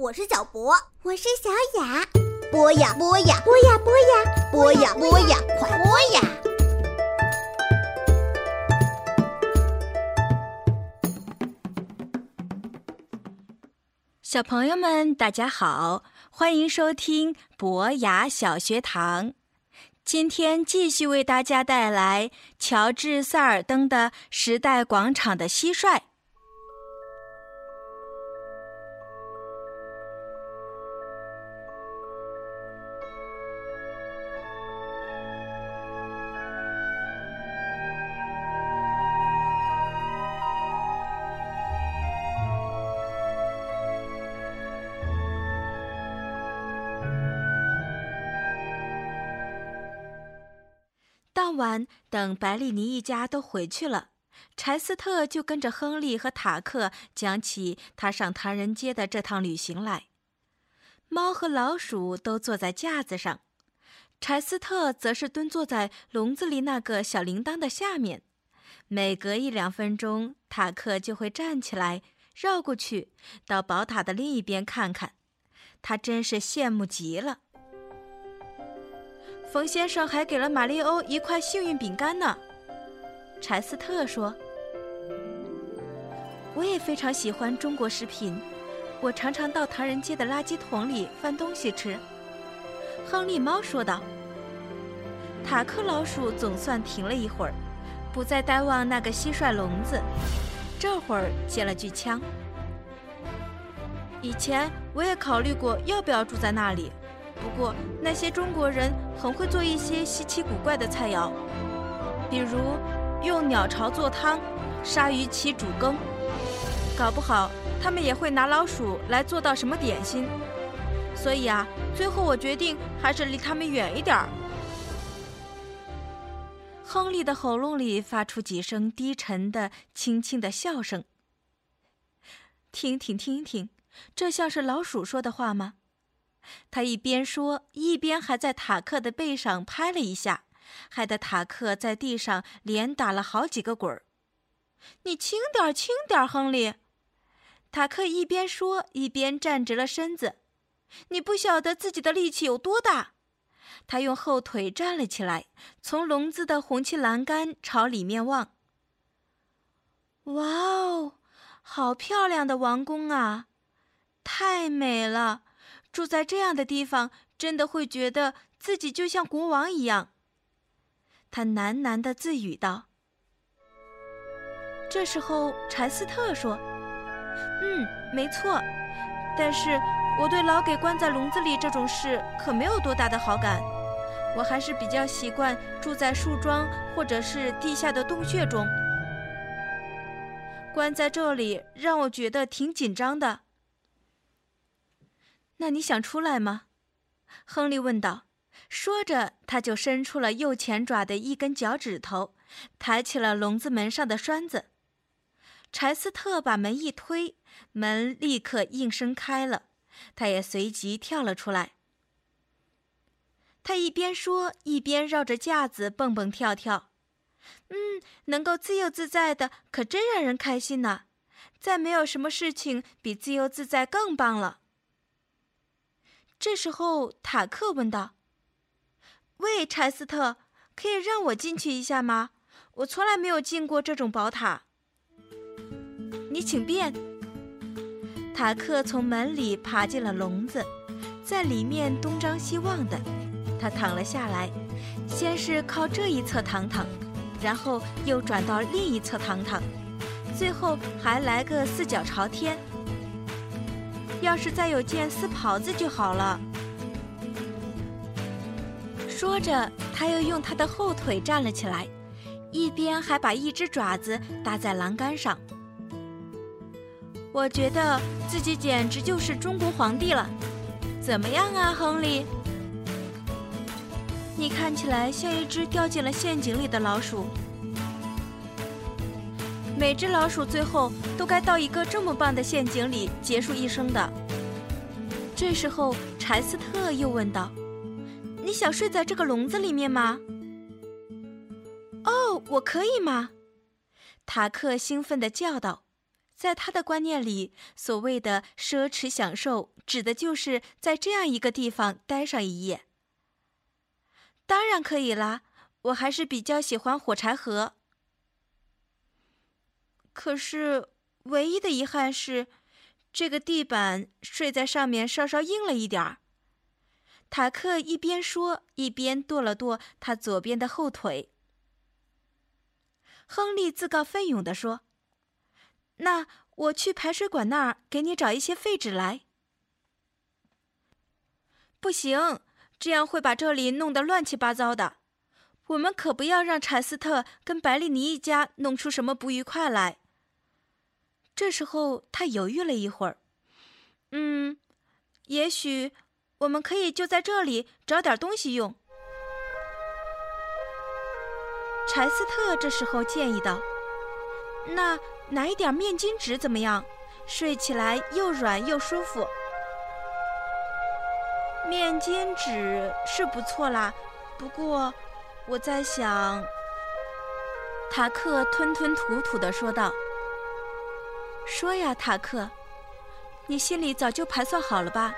我是小博，我是小雅。播呀播呀，播呀播呀，播呀播呀，快播呀！小朋友们，大家好，欢迎收听博雅小学堂。今天继续为大家带来乔治·塞尔登的《时代广场的蟋蟀》。晚，等白丽妮一家都回去了，柴斯特就跟着亨利和塔克讲起他上唐人街的这趟旅行来。猫和老鼠都坐在架子上，柴斯特则是蹲坐在笼子里那个小铃铛的下面。每隔一两分钟，塔克就会站起来，绕过去到宝塔的另一边看看。他真是羡慕极了。冯先生还给了玛丽欧一块幸运饼干呢，柴斯特说：“我也非常喜欢中国食品，我常常到唐人街的垃圾桶里翻东西吃。”亨利猫说道。塔克老鼠总算停了一会儿，不再呆望那个蟋蟀笼子，这会儿接了句枪：“以前我也考虑过要不要住在那里。”不过，那些中国人很会做一些稀奇古怪的菜肴，比如用鸟巢做汤，鲨鱼鳍煮羹，搞不好他们也会拿老鼠来做到什么点心。所以啊，最后我决定还是离他们远一点儿。亨利的喉咙里发出几声低沉的、轻轻的笑声。听听听听，这像是老鼠说的话吗？他一边说，一边还在塔克的背上拍了一下，害得塔克在地上连打了好几个滚儿。你轻点，轻点，亨利！塔克一边说，一边站直了身子。你不晓得自己的力气有多大。他用后腿站了起来，从笼子的红漆栏杆朝里面望。哇哦，好漂亮的王宫啊！太美了。住在这样的地方，真的会觉得自己就像国王一样。他喃喃地自语道。这时候，柴斯特说：“嗯，没错，但是我对老给关在笼子里这种事可没有多大的好感。我还是比较习惯住在树桩或者是地下的洞穴中。关在这里让我觉得挺紧张的。”那你想出来吗？亨利问道。说着，他就伸出了右前爪的一根脚趾头，抬起了笼子门上的栓子。柴斯特把门一推，门立刻应声开了，他也随即跳了出来。他一边说，一边绕着架子蹦蹦跳跳。嗯，能够自由自在的，可真让人开心呢。再没有什么事情比自由自在更棒了。这时候，塔克问道：“喂，柴斯特，可以让我进去一下吗？我从来没有进过这种宝塔。”你请便。塔克从门里爬进了笼子，在里面东张西望的。他躺了下来，先是靠这一侧躺躺，然后又转到另一侧躺躺，最后还来个四脚朝天。要是再有件丝袍子就好了。说着，他又用他的后腿站了起来，一边还把一只爪子搭在栏杆上。我觉得自己简直就是中国皇帝了，怎么样啊，亨利？你看起来像一只掉进了陷阱里的老鼠。每只老鼠最后都该到一个这么棒的陷阱里结束一生的。这时候，柴斯特又问道：“你想睡在这个笼子里面吗？”“哦，我可以吗？”塔克兴奋地叫道。在他的观念里，所谓的奢侈享受，指的就是在这样一个地方待上一夜。当然可以啦，我还是比较喜欢火柴盒。可是，唯一的遗憾是，这个地板睡在上面稍稍硬了一点儿。塔克一边说，一边跺了跺他左边的后腿。亨利自告奋勇地说：“那我去排水管那儿给你找一些废纸来。”不行，这样会把这里弄得乱七八糟的。我们可不要让柴斯特跟白丽尼一家弄出什么不愉快来。这时候，他犹豫了一会儿，嗯，也许。我们可以就在这里找点东西用。柴斯特这时候建议道：“那拿一点面巾纸怎么样？睡起来又软又舒服。”面巾纸是不错啦，不过我在想，塔克吞吞吐吐地说道：“说呀，塔克，你心里早就盘算好了吧？”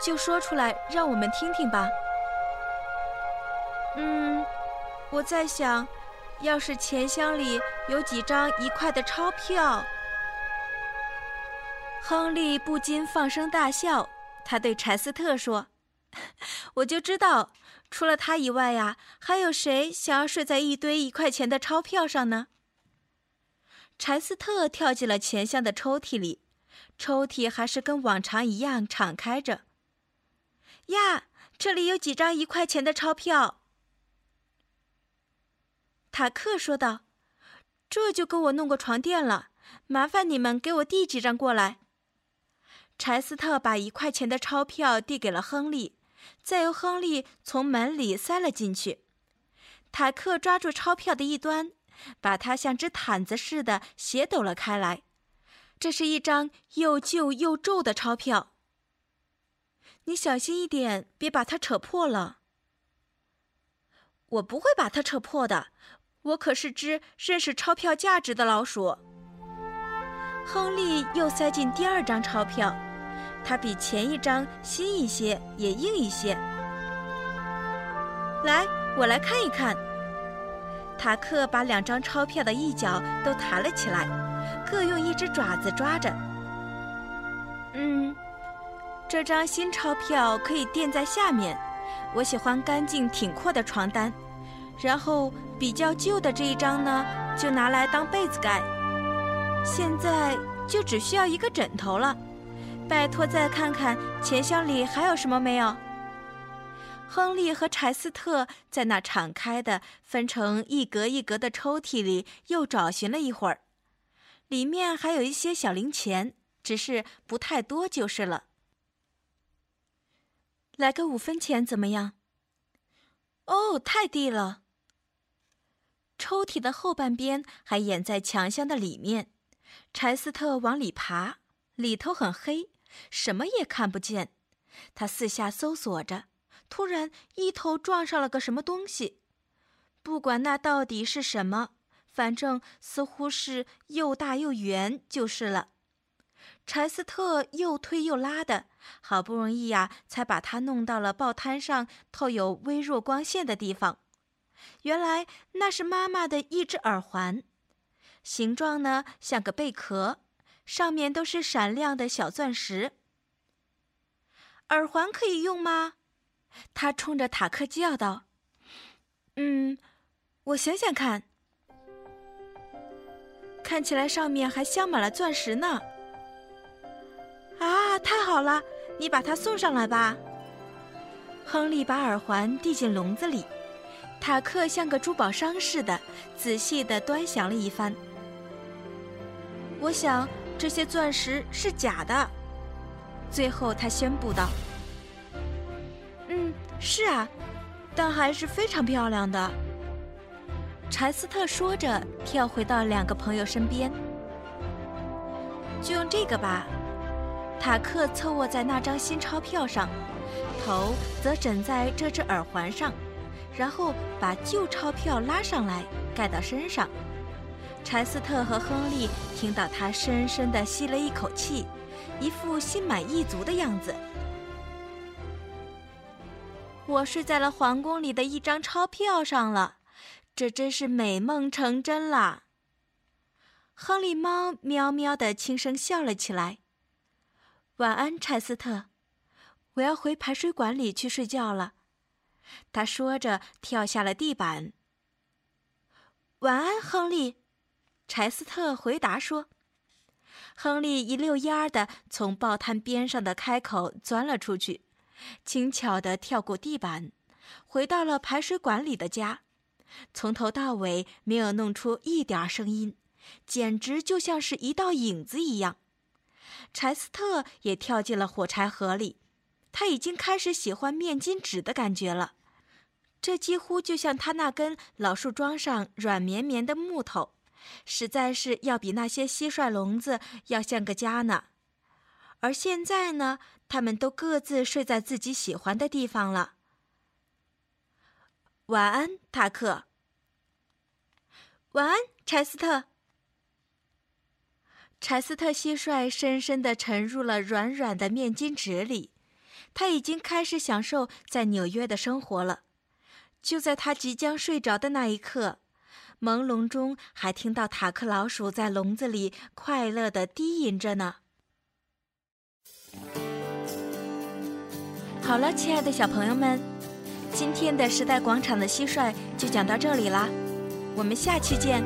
就说出来，让我们听听吧。嗯，我在想，要是钱箱里有几张一块的钞票，亨利不禁放声大笑。他对柴斯特说：“ 我就知道，除了他以外呀，还有谁想要睡在一堆一块钱的钞票上呢？”柴斯特跳进了钱箱的抽屉里，抽屉还是跟往常一样敞开着。呀，这里有几张一块钱的钞票。塔克说道：“这就够我弄个床垫了。麻烦你们给我递几张过来。”柴斯特把一块钱的钞票递给了亨利，再由亨利从门里塞了进去。塔克抓住钞票的一端，把它像只毯子似的斜抖了开来。这是一张又旧又皱的钞票。你小心一点，别把它扯破了。我不会把它扯破的，我可是只认识钞票价值的老鼠。亨利又塞进第二张钞票，它比前一张新一些，也硬一些。来，我来看一看。塔克把两张钞票的一角都抬了起来，各用一只爪子抓着。嗯。这张新钞票可以垫在下面，我喜欢干净挺阔的床单。然后比较旧的这一张呢，就拿来当被子盖。现在就只需要一个枕头了。拜托，再看看钱箱里还有什么没有？亨利和柴斯特在那敞开的、分成一格一格的抽屉里又找寻了一会儿，里面还有一些小零钱，只是不太多就是了。来个五分钱怎么样？哦，太低了。抽屉的后半边还掩在墙箱的里面，柴斯特往里爬，里头很黑，什么也看不见。他四下搜索着，突然一头撞上了个什么东西，不管那到底是什么，反正似乎是又大又圆就是了。柴斯特又推又拉的，好不容易呀，才把它弄到了报摊上透有微弱光线的地方。原来那是妈妈的一只耳环，形状呢像个贝壳，上面都是闪亮的小钻石。耳环可以用吗？他冲着塔克叫道：“嗯，我想想看，看起来上面还镶满了钻石呢。”啊，太好了！你把它送上来吧。亨利把耳环递进笼子里，塔克像个珠宝商似的，仔细地端详了一番。我想这些钻石是假的。最后，他宣布道：“，是啊，但还是非常漂亮的。”柴斯特说着，跳回到两个朋友身边，就用这个吧。塔克侧卧在那张新钞票上，头则枕在这只耳环上，然后把旧钞票拉上来盖到身上。柴斯特和亨利听到他深深地吸了一口气，一副心满意足的样子。我睡在了皇宫里的一张钞票上了，这真是美梦成真了。亨利猫喵喵地轻声笑了起来。晚安，柴斯特，我要回排水管里去睡觉了。他说着跳下了地板。晚安，亨利，柴斯特回答说。亨利一溜烟儿地从报摊边上的开口钻了出去。轻巧地跳过地板，回到了排水管里的家，从头到尾没有弄出一点声音，简直就像是一道影子一样。柴斯特也跳进了火柴盒里，他已经开始喜欢面巾纸的感觉了，这几乎就像他那根老树桩上软绵绵的木头，实在是要比那些蟋蟀笼子要像个家呢。而现在呢？他们都各自睡在自己喜欢的地方了。晚安，塔克。晚安，柴斯特。柴斯特蟋蟀深深地沉入了软软的面巾纸里，他已经开始享受在纽约的生活了。就在他即将睡着的那一刻，朦胧中还听到塔克老鼠在笼子里快乐地低吟着呢。好了，亲爱的小朋友们，今天的时代广场的蟋蟀就讲到这里啦，我们下期见。